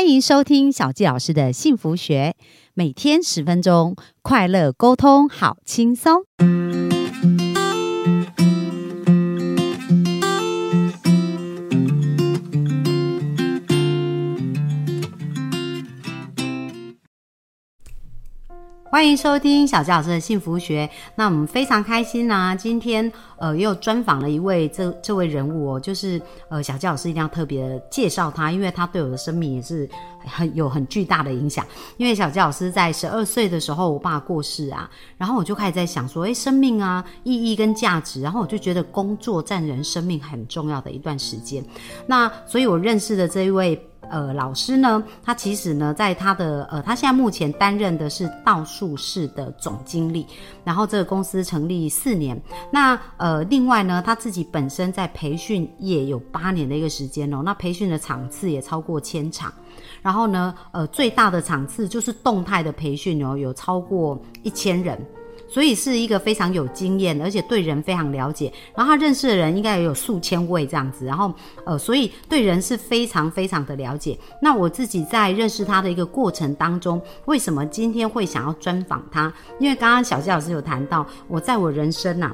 欢迎收听小纪老师的幸福学，每天十分钟，快乐沟通，好轻松。欢迎收听小纪老师的幸福学。那我们非常开心呢、今天呃又专访了一位这这位人物哦，就是呃小纪老师一定要特别介绍他，因为他对我的生命也是很有很巨大的影响。因为小纪老师在十二岁的时候，我爸过世啊，然后我就开始在想说，诶，生命啊，意义跟价值，然后我就觉得工作占人生命很重要的一段时间。那所以我认识的这一位。呃，老师呢，他其实呢，在他的呃，他现在目前担任的是道术室的总经理，然后这个公司成立四年。那呃，呃另外呢，他自己本身在培训业有八年的一个时间哦，那培训的场次也超过千场。然后呢，呃，最大的场次就是动态的培训哦，有超过一千人。所以是一个非常有经验，而且对人非常了解。然后他认识的人应该也有数千位这样子。然后呃，所以对人是非常非常的了解。那我自己在认识他的一个过程当中，为什么今天会想要专访他？因为刚刚小季老师有谈到，我在我人生呐、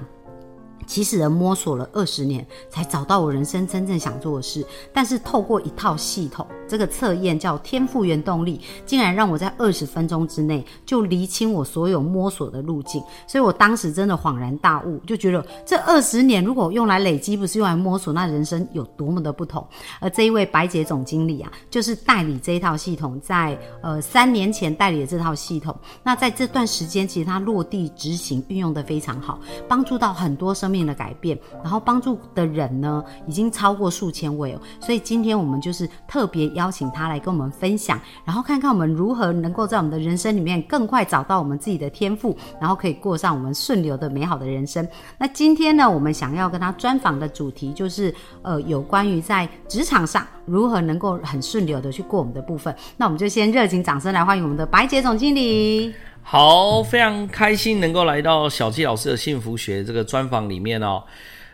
其实人摸索了二十年，才找到我人生真正想做的事。但是透过一套系统，这个测验叫天赋原动力，竟然让我在二十分钟之内就厘清我所有摸索的路径。所以我当时真的恍然大悟，就觉得这二十年如果用来累积，不是用来摸索，那人生有多么的不同。而这一位白姐总经理啊，就是代理这一套系统，在呃三年前代理的这套系统。那在这段时间，其实他落地执行运用的非常好，帮助到很多生命的改变，然后帮助的人呢，已经超过数千位哦。所以今天我们就是特别邀请他来跟我们分享，然后看看我们如何能够在我们的人生里面更快找到我们自己的天赋，然后可以过上我们顺流的美好的人生。那今天呢，我们想要跟他专访的主题就是，呃，有关于在职场上如何能够很顺流的去过我们的部分。那我们就先热情掌声来欢迎我们的白姐总经理。好，非常开心能够来到小纪老师的幸福学这个专访里面哦。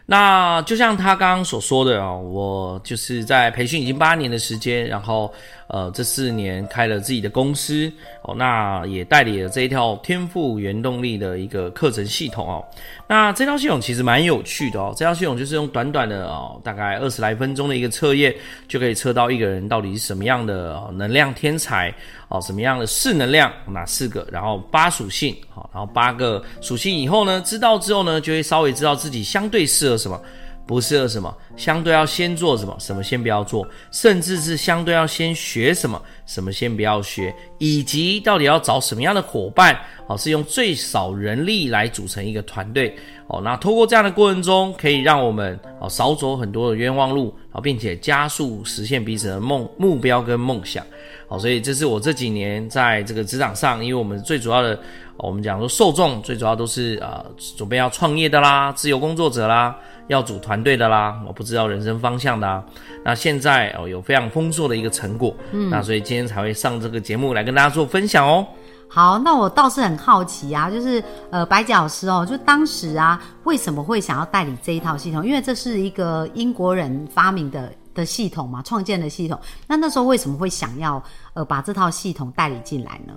那就像他刚刚所说的哦，我就是在培训已经八年的时间，然后呃这四年开了自己的公司哦，那也代理了这一套天赋原动力的一个课程系统哦。那这套系统其实蛮有趣的哦，这套系统就是用短短的哦大概二十来分钟的一个测验，就可以测到一个人到底是什么样的、能量天才哦，什么样的四能量哪四个，然后八属性好，然后八个属性以后呢，知道之后呢，就会稍微知道自己相对适合什么。不适合什么，相对要先做什么，什么先不要做，甚至是相对要先学什么，什么先不要学，以及到底要找什么样的伙伴，哦，是用最少人力来组成一个团队，哦，那通过这样的过程中，可以让我们哦少走很多的冤枉路，啊，并且加速实现彼此的梦目标跟梦想，好，所以这是我这几年在这个职场上，因为我们最主要的，我们讲说受众最主要都是呃准备要创业的啦，自由工作者啦。要组团队的啦，我不知道人生方向的啊。那现在哦有非常丰硕的一个成果，嗯，那所以今天才会上这个节目来跟大家做分享哦。好，那我倒是很好奇啊，就是呃，白姐老师哦，就当时啊，为什么会想要代理这一套系统？因为这是一个英国人发明的的系统嘛，创建的系统。那那时候为什么会想要呃把这套系统代理进来呢？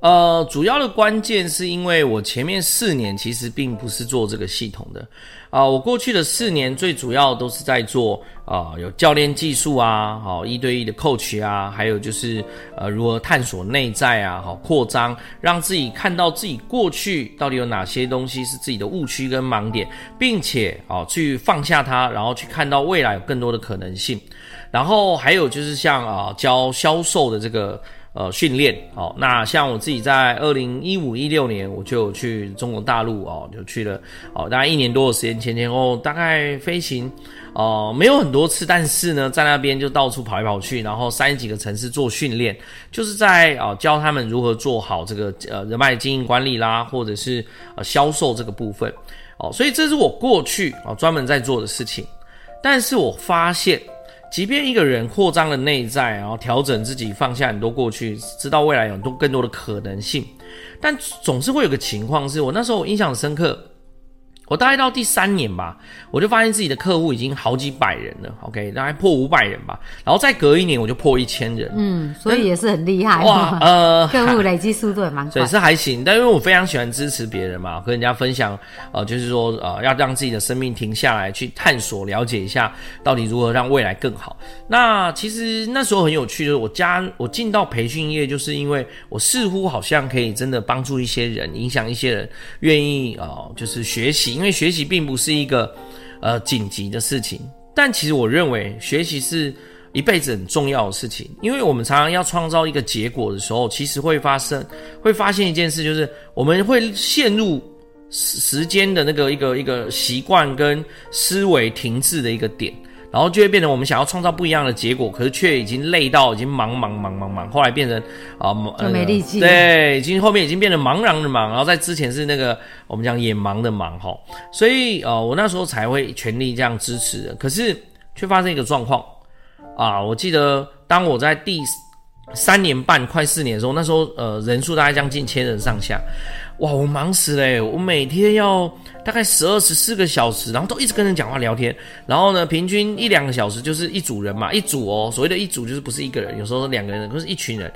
呃，主要的关键是因为我前面四年其实并不是做这个系统的，啊、我过去的四年最主要都是在做啊、有教练技术啊，好、一对一的 coach 啊，还有就是呃如何探索内在啊，好扩张，让自己看到自己过去到底有哪些东西是自己的误区跟盲点，并且哦去放下它，然后去看到未来有更多的可能性。然后还有就是像啊、教销售的这个。呃，训练哦，那像我自己在二零一五一六年，我就去中国大陆哦，就去了哦，大概一年多的时间，前前后后大概飞行哦、没有很多次，但是呢，在那边就到处跑来跑去，然后三十几个城市做训练，就是在啊、教他们如何做好这个呃人脉经营管理啦，或者是呃销售这个部分哦，所以这是我过去啊、专门在做的事情，但是我发现。即便一个人扩张了内在，然后调整自己，放下很多过去，知道未来有多更多的可能性，但总是会有个情况是，我那时候我印象很深刻，我大概到第三年吧，我就发现自己的客户已经好几百人了，OK，大概破五百人吧，然后再隔一年我就破一千人，嗯，所以也是很厉害哇，呃，客户累积速度也蛮快对，，是还行，但因为我非常喜欢支持别人嘛，跟人家分享，呃，就是说，呃，要让自己的生命停下来，去探索、了解一下，到底如何让未来更好。那其实那时候很有趣，就是我加我进到培训业，就是因为我似乎好像可以真的帮助一些人，影响一些人，愿意呃，就是学习，因为学习并不是一个呃紧急的事情，但其实我认为学习是。一辈子很重要的事情，因为我们常常要创造一个结果的时候，其实会发生，会发现一件事，就是我们会陷入时时间的那个一个一个习惯跟思维停滞的一个点，然后就会变成我们想要创造不一样的结果，可是却已经累到已经忙忙忙忙忙，后来变成啊、呃没力气了对，已经后面已经变得茫然的茫，然后在之前是那个我们讲眼盲的盲哈，所以呃我那时候才会全力这样支持的，可是却发生一个状况。啊，我记得当我在第三年半快四年的时候，那时候呃人数大概将近千人上下，哇，我忙死了欸！我每天要大概十二十四个小时，然后都一直跟人讲话聊天，然后呢，平均一两个小时就是一组人嘛，一组哦，所谓的一组就是不是一个人，有时候是两个人，可是一群人，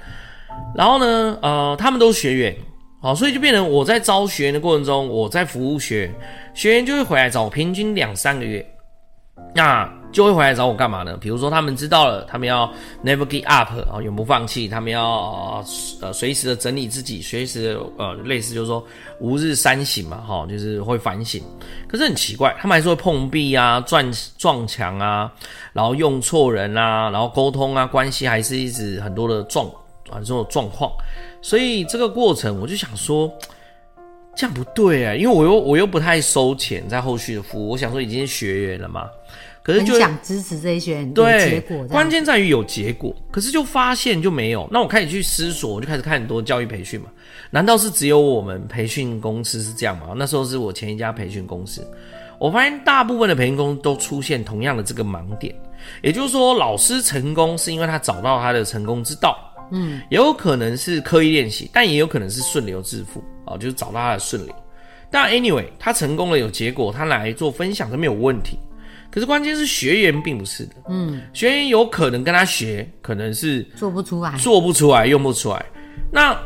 然后呢，呃，他们都是学员。好，所以就变成我在招学员的过程中，我在服务学员，学员就会回来找我，平均两三个月，那就会回来找我干嘛呢？比如说他们知道了，他们要 never give up 啊、永不放弃，他们要呃呃随时的整理自己，随时的呃类似就是说吾日三省嘛，哈、就是会反省。可是很奇怪，他们还是会碰壁啊、撞撞墙啊，然后用错人啊，然后沟通啊，关系还是一直很多的状啊这种状况。所以这个过程，我就想说，这样不对啊，因为我又我又不太收钱在后续的服务，我想说已经是学员了嘛，可是就想支持这一些人有对结果，关键在于有结果，可是就发现就没有。那我开始去思索，我就开始看很多教育培训嘛，难道是只有我们培训公司是这样吗？那时候是我前一家培训公司，我发现大部分的培训公司都出现同样的这个盲点，也就是说，老师成功是因为他找到他的成功之道。嗯，也有可能是刻意练习，但也有可能是顺流致富啊，就是找到他的顺流。但 anyway，他成功了有结果，他来做分享都没有问题。可是关键是学员并不是的，嗯，学员有可能跟他学，可能是做不出来，做不出来、用不出来。那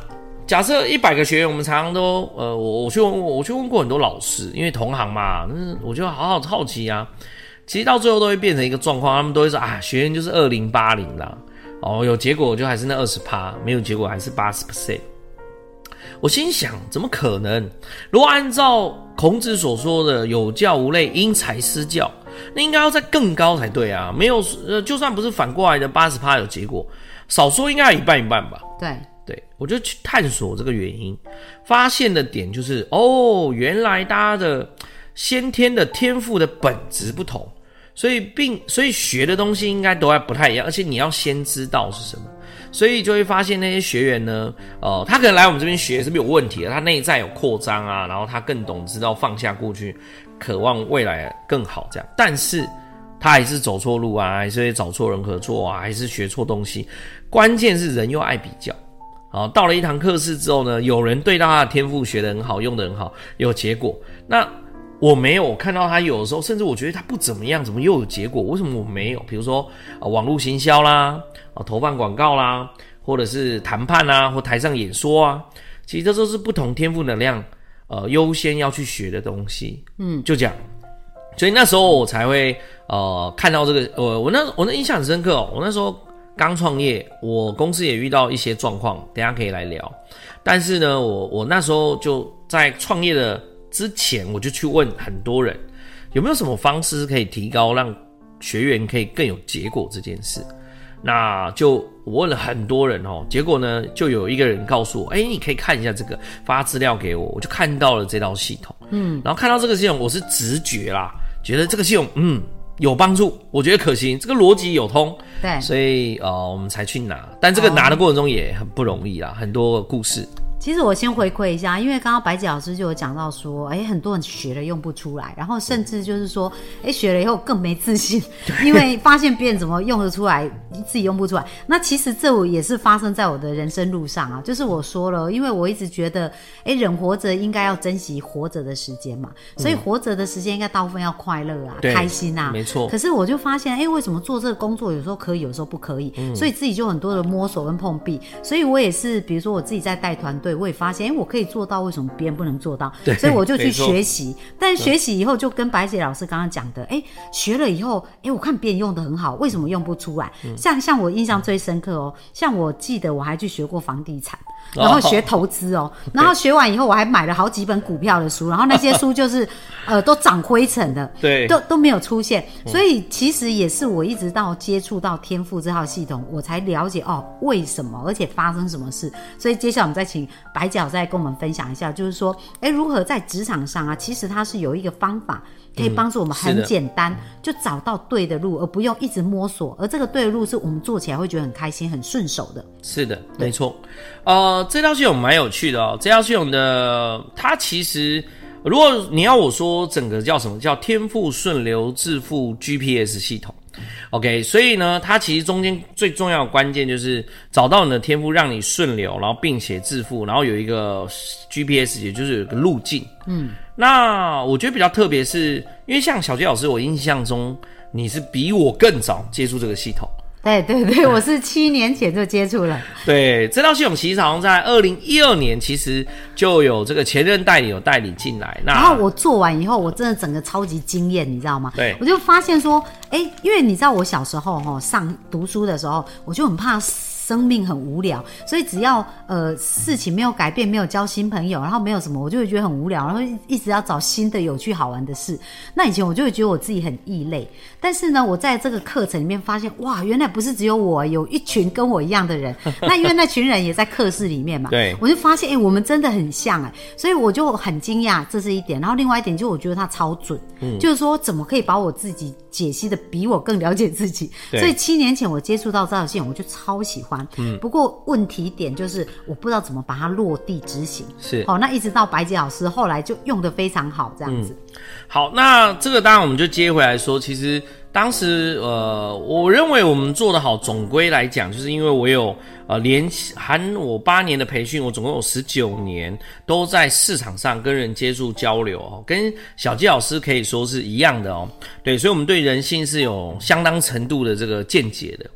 假设一百个学员，我们常常都呃，我我去问我去问过很多老师，因为同行嘛，那我就好好好奇啊。其实到最后都会变成一个状况，他们都会说啊，学员就是二零八零啦，哦，有结果就还是那二十趴，没有结果还是八十 percent。我心想，怎么可能？如果按照孔子所说的“有教无类，因材施教”，那应该要再更高才对啊！没有，呃，就算不是反过来的八十趴有结果，少说应该有一半一半吧。对，对我就去探索这个原因，发现的点就是，哦，原来大家的先天的天赋的本质不同，所以并所以学的东西应该都还不太一样，而且你要先知道是什么。所以就会发现那些学员呢，呃，他可能来我们这边学是没有问题的，他内在有扩张啊，然后他更懂知道放下过去，渴望未来更好这样。但是他还是走错路啊，还是会找错人合作啊，还是学错东西。关键是人又爱比较。好，到了一堂课室之后呢，有人对到他的天赋学得很好，用得很好，有结果。那我没有我看到他有的时候，甚至我觉得他不怎么样，怎么又有结果？为什么我没有？比如说啊、网络行销啦，啊，投放广告啦，或者是谈判啊，或台上演说啊，其实这都是不同天赋能量，呃，优先要去学的东西。嗯，就这样。所以那时候我才会呃看到这个，我我那我那印象很深刻哦。我那时候刚创业，我公司也遇到一些状况，等一下可以来聊。但是呢，我我那时候就在创业的之前，我就去问很多人，有没有什么方式可以提高让学员可以更有结果这件事。那就我问了很多人哦，结果呢，就有一个人告诉我，哎，你可以看一下这个，发资料给我，我就看到了这套系统，嗯，然后看到这个系统，我是直觉啦，觉得这个系统，嗯，有帮助，我觉得可行，这个逻辑有通，对，所以呃，我们才去拿，但这个拿的过程中也很不容易啦，很多故事。其实我先回馈一下，因为刚刚白姐老师就有讲到说，哎，很多人学了用不出来，然后甚至就是说，哎，学了以后更没自信，因为发现别人怎么用得出来，自己用不出来。那其实这我也是发生在我的人生路上啊，就是我说了，因为我一直觉得，哎，人活着应该要珍惜活着的时间嘛，所以活着的时间应该大部分要快乐啊，开心啊，没错。可是我就发现，哎，为什么做这个工作有时候可以，有时候不可以？所以自己就很多的摸索跟碰壁。所以我也是，比如说我自己在带团队。对，我也发现，哎，我可以做到，为什么别人不能做到？所以我就去学习。但学习以后，就跟白姐老师刚刚讲的，哎，学了以后，哎，我看别人用的很好，为什么用不出来？像像我印象最深刻哦，像我记得我还去学过房地产。然后学投资哦，然后学完以后我还买了好几本股票的书，然后那些书就是，呃，都长灰尘的，对，都都没有出现。所以其实也是我一直到接触到天赋这套系统，我才了解哦为什么，而且发生什么事。所以接下来我们再请白角再跟我们分享一下，就是说，哎，如何在职场上啊，其实它是有一个方法。可以帮助我们很简单就找到对的路，而不用一直摸索。而这个对的路是我们做起来会觉得很开心、很顺手的。是的，没错。呃，这套系统蛮有趣的哦。这套系统的它其实，如果你要我说，整个叫什么叫天赋顺流致富 GPS 系统。OK，所以呢，它其实中间最重要的关键就是找到你的天赋，让你顺流，然后并且致富，然后有一个 GPS，也就是有个路径。嗯。那我觉得比较特别，是因为像小杰老师，我印象中你是比我更早接触这个系统。对对对，我是七年前就接触了。对，这套系统其实好像在二零一二年，其实就有这个前任代理有代理进来。那然后我做完以后，我真的整个超级惊艳，你知道吗？对，我就发现说，哎，因为你知道我小时候哈上读书的时候，我就很怕。生命很无聊，所以只要呃事情没有改变，没有交新朋友，然后没有什么，我就会觉得很无聊，然后一直要找新的有趣好玩的事。那以前我就会觉得我自己很异类，但是呢，我在这个课程里面发现，哇，原来不是只有我，有一群跟我一样的人。那因为那群人也在课室里面嘛，对，我就发现，哎，我们真的很像哎，所以我就很惊讶，这是一点。然后另外一点就我觉得他超准，嗯，就是说怎么可以把我自己解析的比我更了解自己。所以七年前我接触到这条线，我就超喜欢。嗯，不过问题点就是我不知道怎么把它落地执行。是，好，那一直到白洁老师后来就用的非常好，这样子。好，那这个当然我们就接回来说，其实当时呃，我认为我们做的好，总归来讲，就是因为我有呃连含我八年的培训，我总共有十九年都在市场上跟人接触交流哦，跟小纪老师可以说是一样的哦。对，所以我们对人性是有相当程度的这个见解的。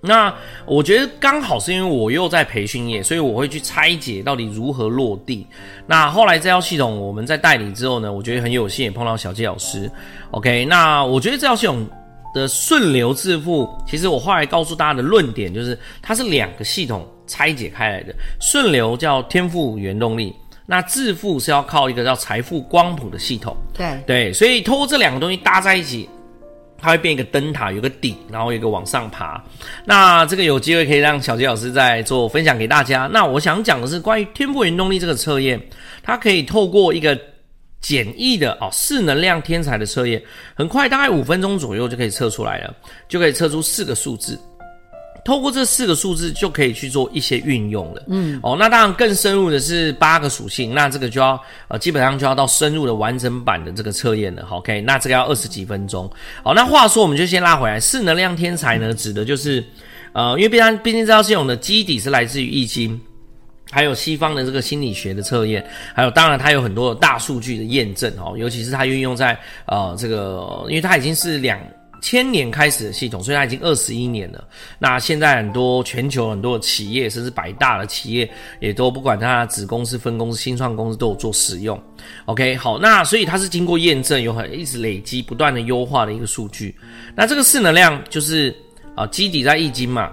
那我觉得刚好是因为我又在培训业，所以我会去拆解到底如何落地。那后来这套系统我们在代理之后呢，我觉得很有幸也碰到小季老师。OK，那我觉得这套系统的顺流致富，其实我后来告诉大家的论点就是，它是两个系统拆解开来的。顺流叫天赋原动力，那致富是要靠一个叫财富光谱的系统。对对，所以通过这两个东西搭在一起。它会变一个灯塔，有个顶，然后有一个往上爬。那这个有机会可以让小杰老师再做分享给大家。那我想讲的是关于天赋原动力这个测验，它可以透过一个简易的哦四能量天才的测验，很快大概五分钟左右就可以测出来了，就可以测出四个数字。透过这四个数字就可以去做一些运用了。嗯，哦，那当然更深入的是八个属性，那这个就要呃基本上就要到深入的完整版的这个测验了。OK，那这个要二十几分钟。好，那话说我们就先拉回来，四能量天才呢，指的就是呃，因为毕竟毕竟这套系统的基底是来自于易经，还有西方的这个心理学的测验，还有当然它有很多大数据的验证哦，尤其是它运用在呃这个，因为它已经是两。千年开始的系统，所以它已经二十一年了。那现在很多全球很多的企业，甚至百大的企业，也都不管它子公司、分公司、新创公司都有做使用。OK，好，那所以它是经过验证，有很一直累积、不断的优化的一个数据。那这个势能量就是啊，基底在易经嘛。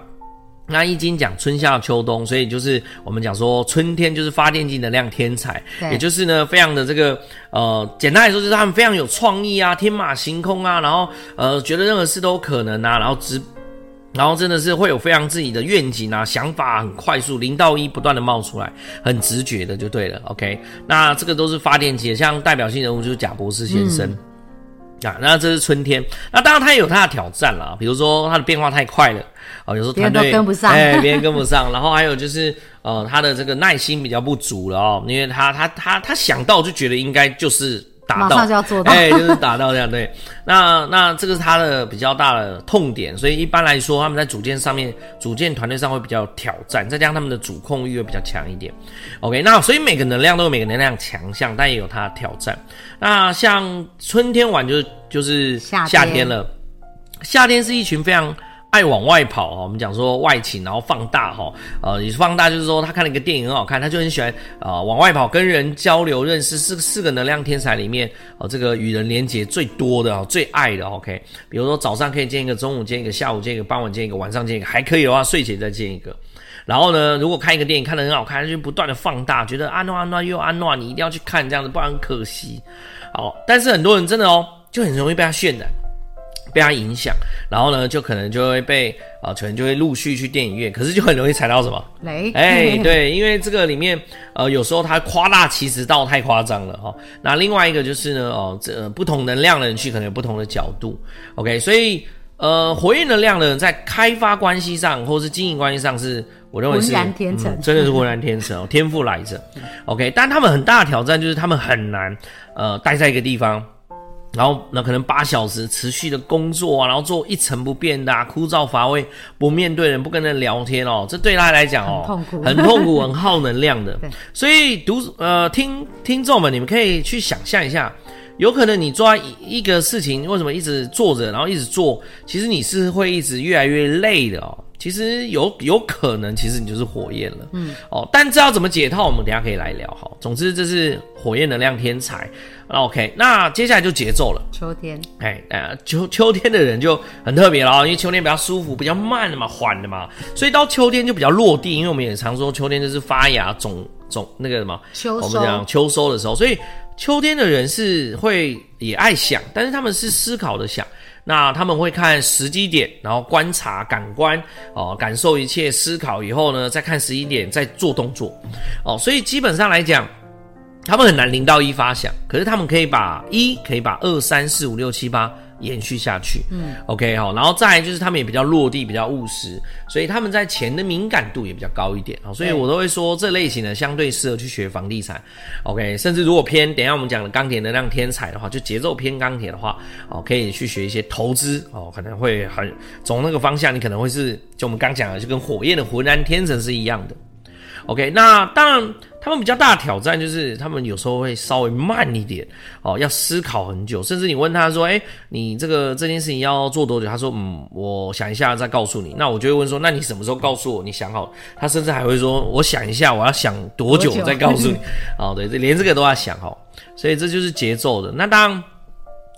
那易经讲春夏秋冬，所以就是我们讲说春天就是发电机能量天才，也就是呢非常的这个呃简单来说就是他们非常有创意啊，天马行空啊，然后呃觉得任何事都有可能啊，然后直然后真的是会有非常自己的愿景啊，想法很快速零到一不断的冒出来，很直觉的就对了。OK，那这个都是发电机，像代表性人物就是贾博士先生。啊，那这是春天。那当然它也有它的挑战啦，比如说它的变化太快了，哦，有时候团队别人都跟不上哎，别人跟不上。然后还有就是呃，他的这个耐心比较不足了哦，因为他他他他想到就觉得应该就是达马到，上就要做到哎，就是达到这样对。那那这个是他的比较大的痛点，所以一般来说他们在组建上面，组建团队上会比较挑战，再加上他们的主控欲会比较强一点。OK，那所以每个能量都有每个能量强项，但也有它的挑战。那像春天晚就是就是夏天夏天了，夏天是一群非常爱往外跑哦。我们讲说外勤，然后放大哈，呃，你放大就是说他看了一个电影很好看，他就很喜欢啊、呃往外跑，跟人交流认识，是四个能量天才里面哦、这个与人连接最多的哦，最爱的 OK。比如说早上可以见一个，中午见一个，下午见一个，傍晚见一个，晚上见一个，还可以的话睡前再见一个。然后呢，如果看一个电影看得很好看，他就不断的放大，觉得安诺安诺又安诺，你一定要去看这样子，不然可惜。好，但是很多人真的哦，就很容易被他渲染。被他影响，然后呢，就可能就会被啊、可能就会陆续去电影院，可是就很容易踩到什么？雷，哎，对，因为这个里面呃，有时候他夸大其词到太夸张了哈、那另外一个就是呢，哦，这、呃不同能量的人去可能有不同的角度，OK，所以呃，火焰能量的人在开发关系上或是经营关系上是，我认为是浑然天成嗯真的是浑然天成哦，天赋来着，OK，但他们很大的挑战就是他们很难呃待在一个地方。然后那可能八小时持续的工作啊，然后做一成不变的、啊、枯燥乏味，不面对人，不跟人聊天哦，这对他来讲哦，很痛苦很痛苦，很耗能量的。所以读呃听听众们，你们可以去想象一下，有可能你做在一一个事情，为什么一直做着，然后一直做，其实你是会一直越来越累的哦。其实有有可能，其实你就是火焰了，嗯，哦，但知道怎么解套，我们等一下可以来聊哈。总之，这是火焰能量天才。那 OK，那接下来就节奏了。秋天，哎，呃，秋秋天的人就很特别了哦，因为秋天比较舒服，比较慢的嘛，缓的嘛，所以到秋天就比较落地。因为我们也常说秋天就是发芽、种种那个什么，秋收我们讲秋收的时候，所以秋天的人是会也爱想，但是他们是思考的想。那他们会看时机点，然后观察、感官哦，感受一切，思考以后呢，再看时机点，再做动作哦。所以基本上来讲，他们很难零到一发响，可是他们可以把一可以把二三四五六七八延续下去。嗯，OK 好，然后再来就是他们也比较落地，比较务实，所以他们在钱的敏感度也比较高一点啊。所以我都会说这类型的相对适合去学房地产。OK，甚至如果偏等一下我们讲的钢铁能量天才的话，就节奏偏钢铁的话，哦，可以去学一些投资哦，可能会很从那个方向，你可能会是就我们刚讲的，就跟火焰的浑然天成是一样的。OK，那当然，他们比较大的挑战就是他们有时候会稍微慢一点哦，要思考很久，甚至你问他说：“哎，你这个这件事情要做多久？”他说：“嗯，我想一下再告诉你。”那我就会问说：“那你什么时候告诉我？你想好？”他甚至还会说：“我想一下，我要想多久再告诉你。”哦，对，这连这个都要想哦，所以这就是节奏的。那当然。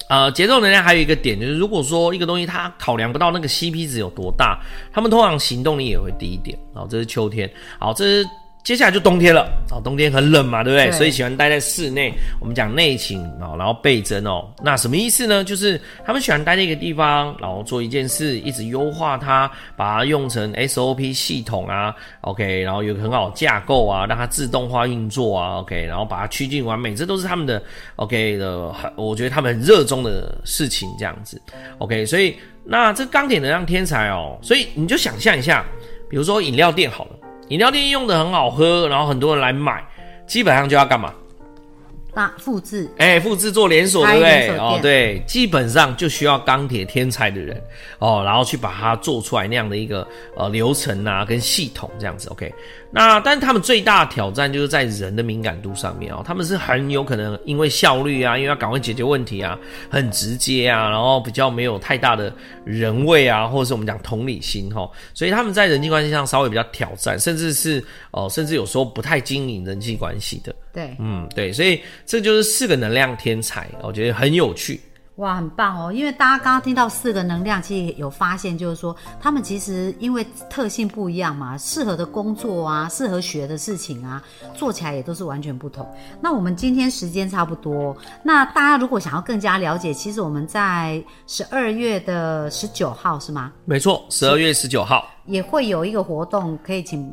呃，节奏能量还有一个点就是，如果说一个东西它考量不到那个 CP 值有多大，他们通常行动力也会低一点。好、这是秋天。好，这是接下来就冬天了。哦、冬天很冷嘛，对不对？对所以喜欢待在室内。我们讲内勤啊、然后倍增哦。那什么意思呢？就是他们喜欢待在一个地方，然后做一件事，一直优化它，把它用成 SOP 系统啊，OK，然后有个很好的架构啊，让它自动化运作啊，OK，然后把它趋近完美，这都是他们的 OK 的，我觉得他们很热衷的事情，这样子，OK，所以那这钢铁能量天才哦，所以你就想象一下，比如说饮料店好了，饮料店用的很好喝，然后很多人来买，基本上就要干嘛？那复制，哎，复制做连锁，对不对？哦，对，基本上就需要钢铁天才的人哦，然后去把它做出来那样的一个呃流程啊，跟系统这样子。OK，那但是他们最大的挑战就是在人的敏感度上面哦，他们是很有可能因为效率啊，因为要赶快解决问题啊，很直接啊，然后比较没有太大的人味啊，或者是我们讲同理心哈、哦，所以他们在人际关系上稍微比较挑战，甚至是哦，甚至有时候不太经营人际关系的。对，嗯，对，所以这就是四个能量天才，我觉得很有趣。哇，很棒哦！因为大家刚刚听到四个能量，其实有发现，就是说他们其实因为特性不一样嘛，适合的工作啊，适合学的事情啊，做起来也都是完全不同。那我们今天时间差不多，那大家如果想要更加了解，其实我们在十二月的十九号是吗？没错，十二月十九号，也会有一个活动，可以请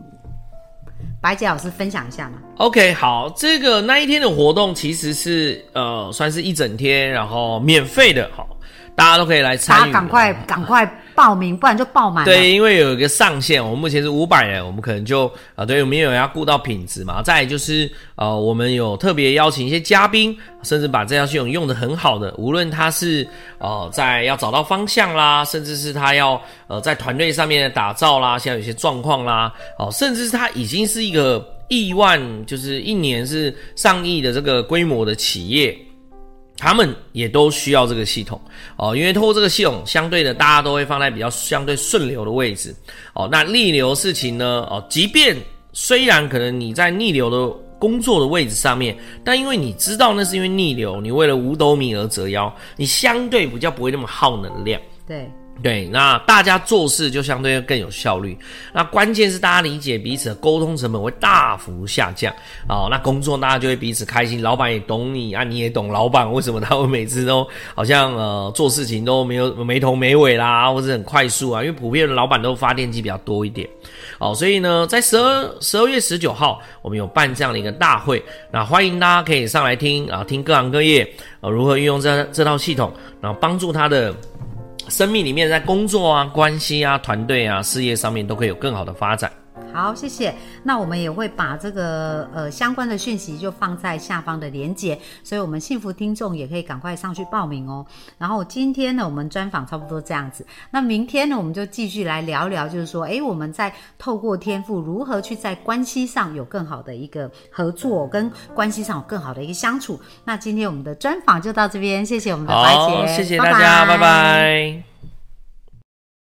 白姐老师分享一下嘛。OK，好，这个那一天的活动其实是呃，算是一整天，然后免费的，好，大家都可以来大参与。家赶快赶快报名，不然就爆满。对，因为有一个上限，我们目前是五百人，我们可能就啊、对，我们有要顾到品质嘛。再就是呃，我们有特别邀请一些嘉宾，甚至把这套系统用的很好的，无论他是呃在要找到方向啦，甚至是他要呃在团队上面的打造啦，现在有些状况啦，哦、甚至是他已经是一个亿万，就是一年是上亿的这个规模的企业。他们也都需要这个系统哦，因为通过这个系统，相对的大家都会放在比较相对顺流的位置哦。那逆流事情呢？哦，即便虽然可能你在逆流的工作的位置上面，但因为你知道那是因为逆流，你为了五斗米而折腰，你相对比较不会那么耗能量。对对，那大家做事就相对更有效率。那关键是大家理解彼此的沟通成本会大幅下降哦。那工作大家就会彼此开心，老板也懂你啊，你也懂老板为什么他会每次都好像呃做事情都没有没头没尾啦，或者很快速啊，因为普遍的老板都发电机比较多一点哦。所以呢，在十二十二月十九号，我们有办这样的一个大会，那欢迎大家可以上来听啊，听各行各业呃如何运用这这套系统，然后帮助他的。生命里面，在工作啊、关系啊、团队啊、事业上面都可以有更好的发展。好，谢谢。那我们也会把这个呃相关的讯息就放在下方的连接，所以我们幸福听众也可以赶快上去报名哦。然后今天呢，我们专访差不多这样子。那明天呢，我们就继续来聊聊，就是说，诶，我们在透过天赋如何去在关系上有更好的一个合作，跟关系上有更好的一个相处。那今天我们的专访就到这边，谢谢我们的白，姐，谢谢大家，拜拜